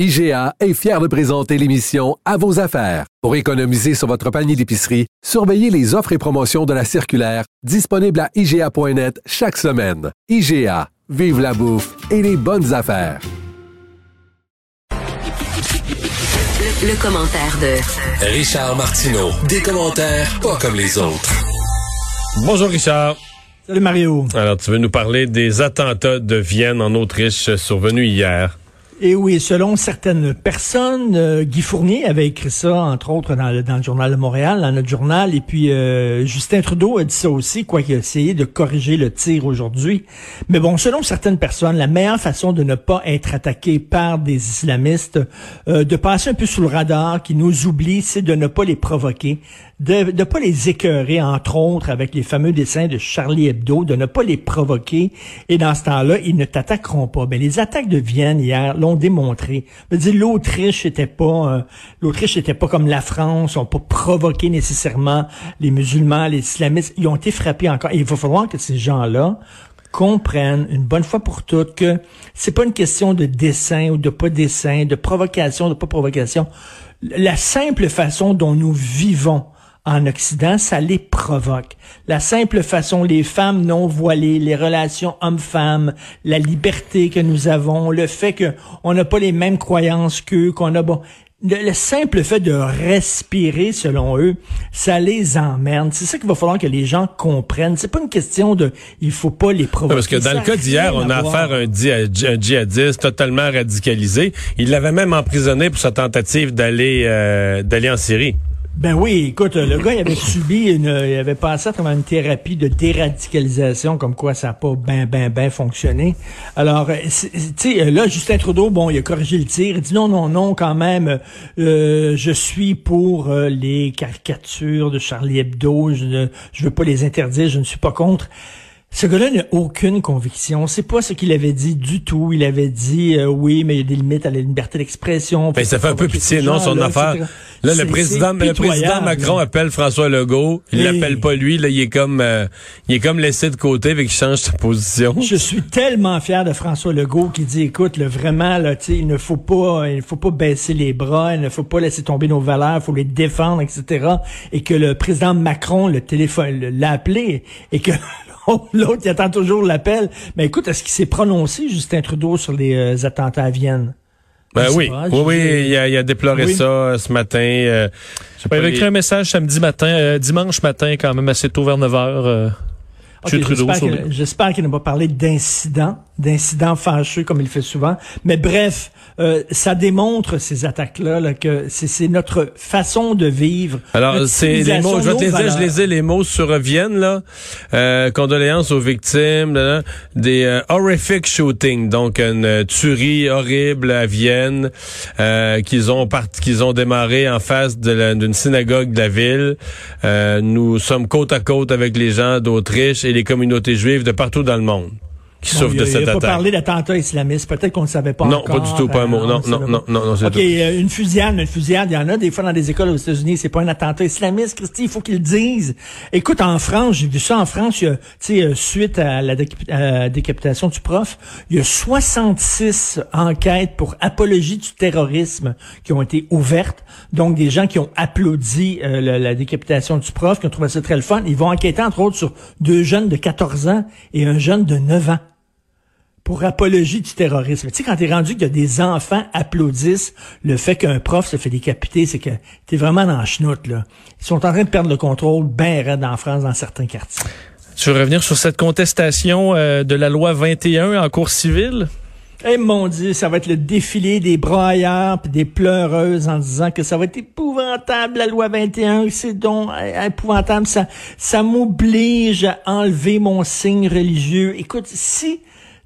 IGA est fier de présenter l'émission À vos affaires. Pour économiser sur votre panier d'épicerie, surveillez les offres et promotions de la circulaire disponible à IGA.net chaque semaine. IGA, vive la bouffe et les bonnes affaires. Le, commentaire de Richard Martineau. Des commentaires pas comme les autres. Bonjour Richard. Salut Mario. Alors tu veux nous parler des attentats de Vienne en Autriche survenus hier. Et oui, selon certaines personnes, euh, Guy Fournier avait écrit ça, entre autres, dans le, dans le Journal de Montréal, dans notre journal, et puis euh, Justin Trudeau a dit ça aussi, quoi qu'il a essayé de corriger le tir aujourd'hui. Mais bon, selon certaines personnes, la meilleure façon de ne pas être attaqué par des islamistes, euh, de passer un peu sous le radar, qui nous oublie, c'est de ne pas les provoquer, de ne pas les écœurer, entre autres, avec les fameux dessins de Charlie Hebdo, de ne pas les provoquer, et dans ce temps-là, ils ne t'attaqueront pas. Mais les attaques de Vienne hier démontré. L'Autriche était pas, euh, l'Autriche était pas comme la France, ont pas provoqué nécessairement les musulmans, les islamistes. Ils ont été frappés encore. Et il va falloir que ces gens-là comprennent une bonne fois pour toutes que c'est pas une question de dessin ou de pas dessin, de provocation, de pas provocation. La simple façon dont nous vivons en Occident, ça les provoque. La simple façon, les femmes non voilées, les relations hommes-femmes, la liberté que nous avons, le fait qu'on n'a pas les mêmes croyances qu'eux, qu'on a bon, le, simple fait de respirer, selon eux, ça les emmerde. C'est ça qu'il va falloir que les gens comprennent. C'est pas une question de, il faut pas les provoquer. parce que dans le cas d'hier, on a affaire à un, djihadiste totalement radicalisé. Il l'avait même emprisonné pour sa tentative d'aller euh, d'aller en Syrie. Ben oui, écoute, le gars, il avait subi une, il avait passé à travers une thérapie de déradicalisation, comme quoi ça n'a pas ben, ben, ben fonctionné. Alors, euh, tu sais, là, Justin Trudeau, bon, il a corrigé le tir, il dit non, non, non, quand même, euh, je suis pour euh, les caricatures de Charlie Hebdo, je ne, je veux pas les interdire, je ne suis pas contre. Ce gars-là n'a aucune conviction. C'est pas ce qu'il avait dit du tout. Il avait dit euh, oui, mais il y a des limites à la liberté d'expression. Ben, ça fait un peu pitié, non, son affaire? Là, le président, le président Macron appelle François Legault. Il l'appelle pas lui. Là, il est comme, euh, il est comme laissé de côté, avec qu'il change sa position. Je suis tellement fier de François Legault qui dit, écoute, le vraiment, là, tu il ne faut pas, il faut pas baisser les bras, il ne faut pas laisser tomber nos valeurs, il faut les défendre, etc. Et que le président Macron, le téléphone, l'a appelé et que L'autre, il attend toujours l'appel. Mais écoute, est-ce qu'il s'est prononcé, Justin Trudeau, sur les euh, attentats à Vienne? Ben oui, oui, oui, il a, il a déploré ça euh, ce matin. Euh, il avait écrit un message samedi matin, dimanche matin, quand même assez tôt vers 9 heures. J'espère qu'il n'a pas parlé d'incidents, d'incidents fâcheux comme il fait souvent. Mais bref, euh, ça démontre ces attaques-là là, que c'est notre façon de vivre. Alors, c'est les mots, je vais te les dire, je les ai les mots sur Vienne, là. Euh, condoléances aux victimes, là, des euh, horrific shootings, donc une tuerie horrible à Vienne, euh, qu'ils ont qu'ils ont démarré en face d'une synagogue de la ville. Euh, nous sommes côte à côte avec les gens d'Autriche et les communautés juives de partout dans le monde qui souffrent de cette attaque. Il pas parler d'attentat islamiste. Peut-être qu'on ne savait pas non, encore. Pas du tout, pas un mot. Non, non, non, non, non, OK, euh, une fusillade, une fusillade, il y en a des fois dans des écoles aux États-Unis, c'est pas un attentat islamiste, Christy, il faut qu'ils le disent. Écoute, en France, j'ai vu ça en France, tu sais, euh, suite à la décapitation du prof, il y a 66 enquêtes pour apologie du terrorisme qui ont été ouvertes. Donc, des gens qui ont applaudi euh, la, la, décapitation du prof, qui ont trouvé ça très le fun. Ils vont enquêter, entre autres, sur deux jeunes de 14 ans et un jeune de 9 ans pour apologie du terrorisme. Tu sais, quand t'es rendu qu'il y a des enfants applaudissent le fait qu'un prof se fait décapiter, c'est que t'es vraiment dans la chenoute, là. Ils sont en train de perdre le contrôle bien raide en France, dans certains quartiers. Tu veux revenir sur cette contestation euh, de la loi 21 en cours civile? Eh mon Dieu, ça va être le défilé des braillards puis des pleureuses en disant que ça va être épouvantable la loi 21, c'est donc euh, épouvantable, ça, ça m'oblige à enlever mon signe religieux. Écoute, si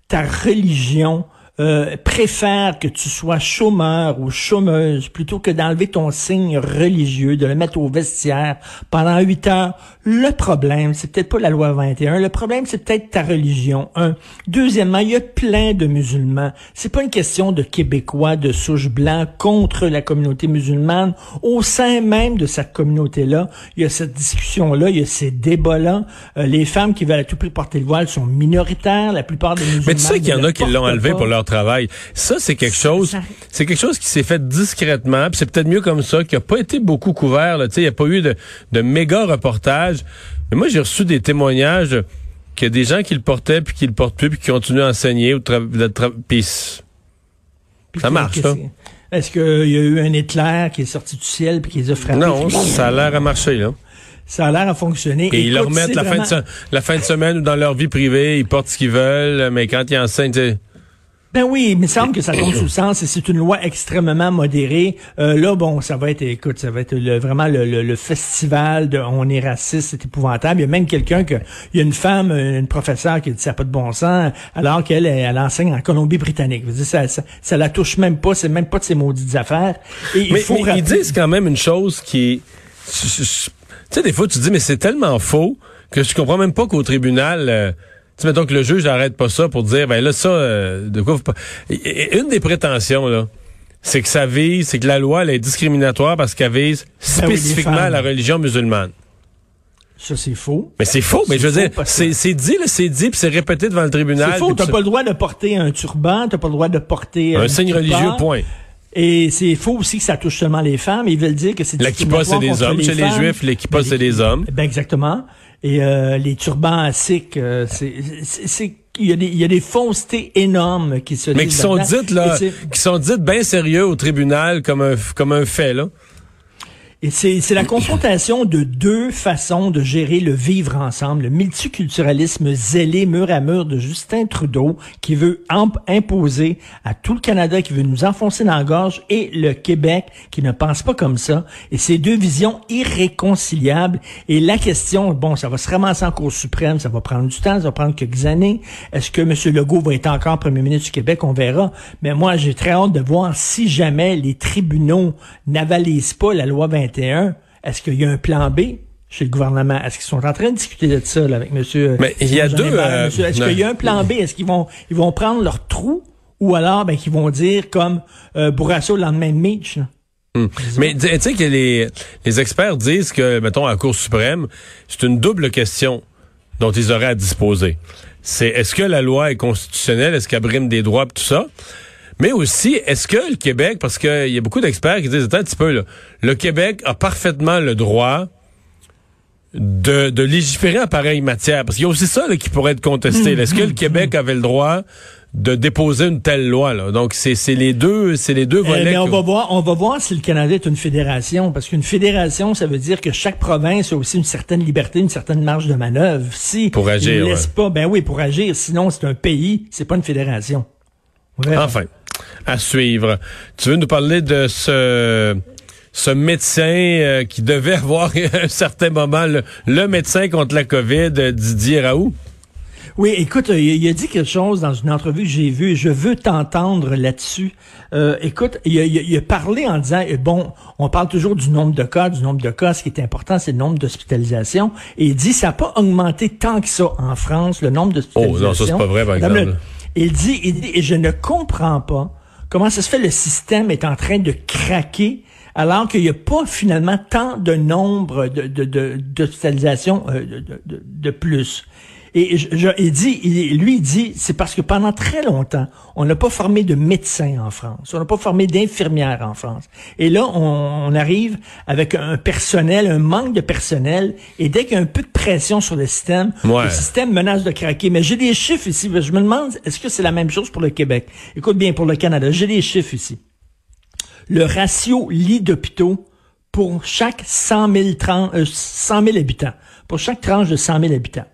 ta religion euh, préfère que tu sois chômeur ou chômeuse plutôt que d'enlever ton signe religieux, de le mettre au vestiaire pendant huit heures. Le problème, c'est peut-être pas la loi 21. Le problème, c'est peut-être ta religion. Un. Deuxièmement, il y a plein de musulmans. C'est pas une question de Québécois de souche blanc contre la communauté musulmane. Au sein même de cette communauté-là, il y a cette discussion-là, il y a ces débats-là. Euh, les femmes qui veulent à tout prix porter le voile sont minoritaires. La plupart des musulmans. Mais tu sais qu'il y en a qui l'ont enlevé pour leur travail. Ça, c'est quelque chose, c'est quelque chose qui s'est fait discrètement, puis c'est peut-être mieux comme ça, qui a pas été beaucoup couvert. Il n'y a pas eu de, de méga reportages. Mais moi, j'ai reçu des témoignages qu'il y a des gens qui le portaient, puis qui le portent plus, puis qui continuent à enseigner. Ou puis ça marche, ça. Est-ce qu'il y a eu un éclair qui est sorti du ciel puis qui les a frappés? Non, ça a l'air à marcher, là. Ça a l'air à fonctionner. Et ils leur mettent la, fin de, la fin de semaine ou dans leur vie privée, ils portent ce qu'ils veulent, mais quand ils enseignent, ben oui, il me semble que ça tombe sous le sens et c'est une loi extrêmement modérée. Euh, là, bon, ça va être, écoute, ça va être vraiment le, festival de on est raciste, c'est épouvantable. Il y a même quelqu'un que, il y a une femme, une professeure qui dit ça n'a pas de bon sens, alors qu'elle elle enseigne en Colombie-Britannique. Ça, ça, ça, la touche même pas, c'est même pas de ses maudites affaires. Et mais, ils disent quand même une chose qui, tu sais, des fois tu dis mais c'est tellement faux que je comprends même pas qu'au tribunal. Euh, tu mettons que le juge n'arrête pas ça pour dire, ben là, ça, euh, de quoi vous pas... Une des prétentions, là, c'est que ça vise, c'est que la loi, elle est discriminatoire parce qu'elle vise ben spécifiquement la religion musulmane. Ça, c'est faux. Mais c'est faux, mais je veux dire, c'est, c'est dit, c'est dit, puis c'est répété devant le tribunal. C'est faux, t'as pas le droit de porter un turban, t'as pas le droit de porter... Un, signe religieux, point. Et c'est faux aussi que ça touche seulement les femmes. Ils veulent dire que c'est L'équipa, c'est des hommes. Chez les Juifs, l'équipa, c'est des hommes. Ben exactement. Et euh, les turbans à euh, c'est il y, a des, il y a des faussetés énormes qui se Mais qui sont dites là, qui sont dites bien sérieux au tribunal comme un comme un fait là. Et c'est la confrontation de deux façons de gérer le vivre ensemble, le multiculturalisme zélé mur à mur de Justin Trudeau qui veut imposer à tout le Canada, qui veut nous enfoncer dans la gorge, et le Québec qui ne pense pas comme ça. Et ces deux visions irréconciliables. Et la question, bon, ça va se ramasser en Cour suprême, ça va prendre du temps, ça va prendre quelques années. Est-ce que M. Legault va être encore premier ministre du Québec? On verra. Mais moi, j'ai très hâte de voir si jamais les tribunaux n'avalisent pas la loi 20 est-ce qu'il y a un plan B chez le gouvernement? Est-ce qu'ils sont en train de discuter de ça avec monsieur? Mais il y a deux. Euh, est-ce qu'il y a un plan B? Est-ce qu'ils vont ils vont prendre leur trou ou alors ben qu'ils vont dire comme euh, Bourrasso le lendemain de Mitch? Hmm. Mais tu sais que les, les experts disent que, mettons, à la Cour suprême, c'est une double question dont ils auraient à disposer. C'est est-ce que la loi est constitutionnelle, est-ce qu'elle brime des droits, tout ça? Mais aussi, est-ce que le Québec, parce qu'il y a beaucoup d'experts qui disent, attends un petit peu, là, le Québec a parfaitement le droit de, de légiférer en pareille matière? Parce qu'il y a aussi ça là, qui pourrait être contesté. Est-ce que le Québec avait le droit de déposer une telle loi là? Donc c'est les deux c'est les deux volets. mais on va voir on va voir si le Canada est une fédération parce qu'une fédération ça veut dire que chaque province a aussi une certaine liberté, une certaine marge de manœuvre. Si pour agir, laisse pas ben oui pour agir sinon c'est un pays, c'est pas une fédération. Enfin à suivre. Tu veux nous parler de ce ce médecin euh, qui devait avoir à un certain moment le, médecin contre la COVID, Didier Raoult? Oui, écoute, il, a dit quelque chose dans une entrevue que j'ai vue. Je veux t'entendre là-dessus. Euh, écoute, il a, parlé en disant, euh, bon, on parle toujours du nombre de cas, du nombre de cas. Ce qui est important, c'est le nombre d'hospitalisations. Et il dit, ça n'a pas augmenté tant que ça en France, le nombre d'hospitalisations. Oh non, ça c'est pas vrai, par exemple. il dit, il dit, et je ne comprends pas Comment ça se fait le système est en train de craquer alors qu'il n'y a pas finalement tant de nombre d'hospitalisations de, de, de, de, de, plus? Et je, il dit, lui il dit, c'est parce que pendant très longtemps, on n'a pas formé de médecins en France, on n'a pas formé d'infirmières en France. Et là, on, arrive avec un personnel, un manque de personnel, et dès qu'il y a un peu de pression sur le système, le système menace de craquer. Mais j'ai des chiffres ici. Je me demande, est-ce que c'est la même chose pour le Québec? Écoute bien, pour le Canada, j'ai des chiffres ici. Le ratio lit d'hôpitaux pour chaque 100 000, 100 000 habitants, pour chaque tranche de 100 000 habitants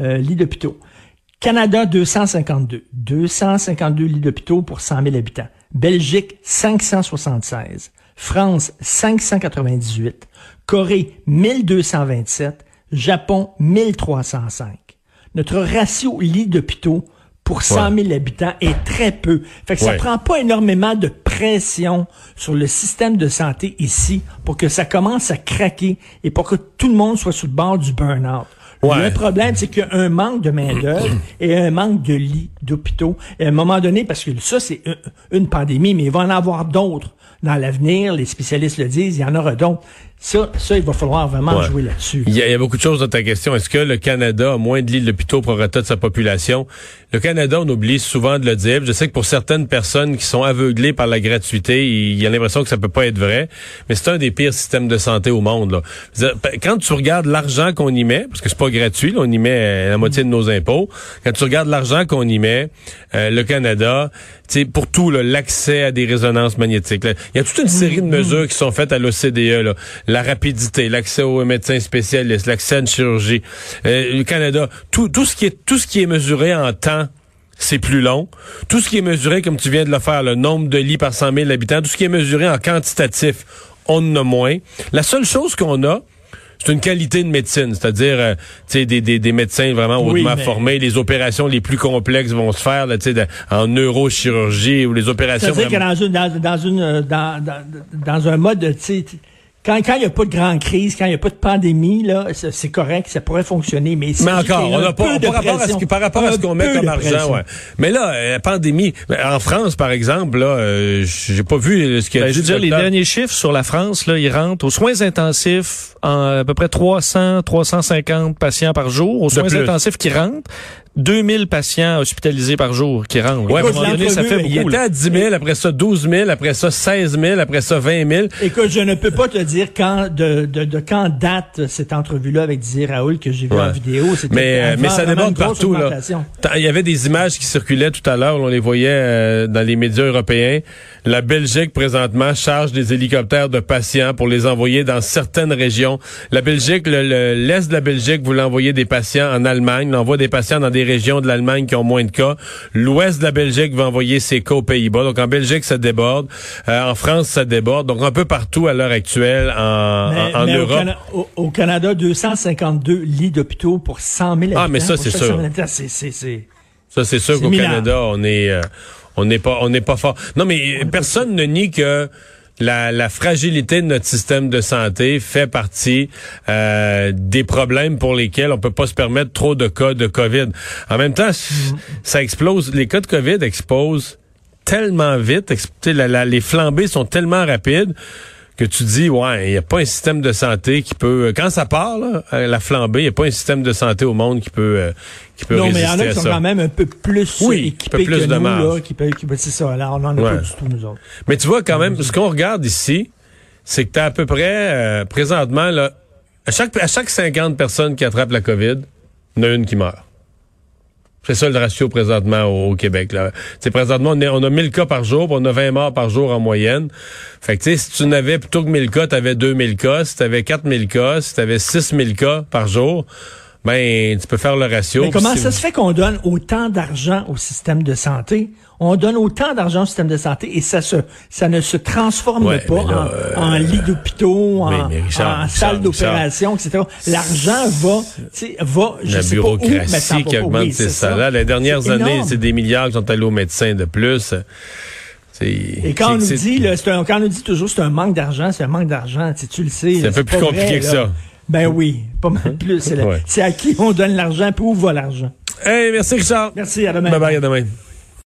euh, lits d'hôpitaux. Canada, 252. 252 lits d'hôpitaux pour 100 000 habitants. Belgique, 576. France, 598. Corée, 1227. Japon, 1305. Notre ratio lit d'hôpitaux pour 100 000 habitants est très peu. Fait que ça prend pas énormément de pression sur le système de santé ici pour que ça commence à craquer et pour que tout le monde soit sous le bord du burn-out. Le problème, c'est qu'il y a un manque de main-d'œuvre et un manque de lits d'hôpitaux. Et à un moment donné, parce que ça, c'est une pandémie, mais il va en avoir d'autres dans l'avenir. Les spécialistes le disent, il y en aura d'autres. Ça, ça, il va falloir vraiment jouer là-dessus. Il y, a, beaucoup de choses dans ta question. Est-ce que le Canada a moins de lits d'hôpitaux pour de sa population? Le Canada, on oublie souvent de le dire. Je sais que pour certaines personnes qui sont aveuglées par la gratuité, il y a l'impression que ça peut pas être vrai. Mais c'est un des pires systèmes de santé au monde. Là. Quand tu regardes l'argent qu'on y met, parce que c'est pas gratuit, on y met la moitié de nos impôts. Quand tu regardes l'argent qu'on y met, euh, le Canada, c'est pour tout l'accès à des résonances magnétiques. Il y a toute une série de mm-hmm. mesures qui sont faites à l'OCDE. La rapidité, l'accès aux médecins spécialistes, l'accès à une chirurgie. Euh, le Canada, tout, tout ce qui est tout ce qui est mesuré en temps c'est plus long. Tout ce qui est mesuré, comme tu viens de le faire, le nombre de lits par 100 000 habitants, tout ce qui est mesuré en quantitatif, on en a moins. La seule chose qu'on a, c'est une qualité de médecine, c'est-à-dire euh, des, des, des, médecins vraiment hautement formés, les opérations les plus complexes vont se faire là, de, en neurochirurgie ou les opérations. C'est-à-dire que dans une dans, dans une euh, dans, dans, dans un mode, tu quand il n'y a pas de grande crise, quand il n'y a pas de pandémie, là, c'est correct, ça pourrait fonctionner. Mais, mais encore, on n'a pas, par, rapport à ce, par rapport à ce qu'on met comme argent, ouais. Mais là, la euh, pandémie, en France, par exemple, là, euh, j'ai pas vu ce qu'il y a. Ben, je veux dire, les derniers chiffres sur la France, là, ils rentrent aux soins intensifs en à peu près 300, 350 patients par jour, aux soins intensifs qui rentrent. 2000 patients hospitalisés par jour qui rentrent. Ouais, donné, ça fait beaucoup. Il était à 10 000, après ça 12 000, après ça 16 000, après ça 20 000. Écoute, je ne peux pas te dire quand de, de, de quand date cette entrevue-là avec Didier Raoul que j'ai vu en vidéo. Mais, euh, mais ça déborde partout. Là. Il y avait des images qui circulaient tout à l'heure, on les voyait euh, dans les médias européens. La Belgique, présentement, charge des hélicoptères de patients pour les envoyer dans certaines régions. La Belgique, l'Est de la Belgique voulait envoyer des patients en Allemagne, on envoie des patients dans des régions de l'Allemagne qui ont moins de cas. L'Ouest de la Belgique va envoyer ses cas aux Pays-Bas. Donc en Belgique, ça déborde. Euh, en France, ça déborde. Donc un peu partout à l'heure actuelle en, en, Europe. Au, Canada, 252 lits d'hôpitaux pour 100 000 habitants. Ah, mais ça, c'est sûr. Ça, c'est sûr qu'au Canada, on est... Euh, on n'est pas, on n'est pas fort. Non, mais personne ne nie que la, fragilité de notre système de santé fait partie euh, des problèmes pour lesquels on peut pas se permettre trop de cas de COVID. En même temps, ça explose. Les cas de COVID explosent tellement vite. les flambées sont tellement rapides que tu dis, ouais, il n'y a pas un système de santé qui peut, quand ça part, euh, la flambée, il n'y a pas un système de santé au monde qui peut, euh, qui peut non, résister Non, mais il y en a qui sont quand même un peu plus oui, équipés plus que de nous, là, qui peut, qui, c'est ça, alors on en a pas du tout, nous autres. Mais tu vois, quand même, ce qu'on regarde ici, c'est que tu as à peu près, euh, présentement, là, à chaque, à chaque 50 personnes qui attrapent la COVID, il y en a une qui meurt. C'est ça le ratio présentement au, Québec. Là. présentement, on, est, on a 1000 cas par jour, on a 20 morts par jour en moyenne. Fait que si tu n'avais plutôt que 1000 cas, tu avais 2000 cas. Si tu avais 4000 cas, si tu avais 6000 cas par jour, ben tu peux faire le ratio. Mais comment ça se fait qu'on donne autant d'argent au système de santé? On donne autant d'argent au système de santé et ça se ça ne se transforme pas en, euh, lit d'hôpitaux, en, en salle d'opération, etc. L'argent va, va, je La sais bureaucratie pas où, qui augmente ses salaires. Les dernières années, c'est des milliards qui sont allés aux médecins de plus. Et quand on nous dit, là, un, quand on nous dit toujours c'est un manque d'argent, c'est un manque d'argent, tu le sais. C'est un peu plus compliqué que ça. Ben oui, pas mal plus. C'est à qui on donne l'argent, puis où va l'argent. Hey, merci Richard. Merci, à demain. Bye bye, à demain.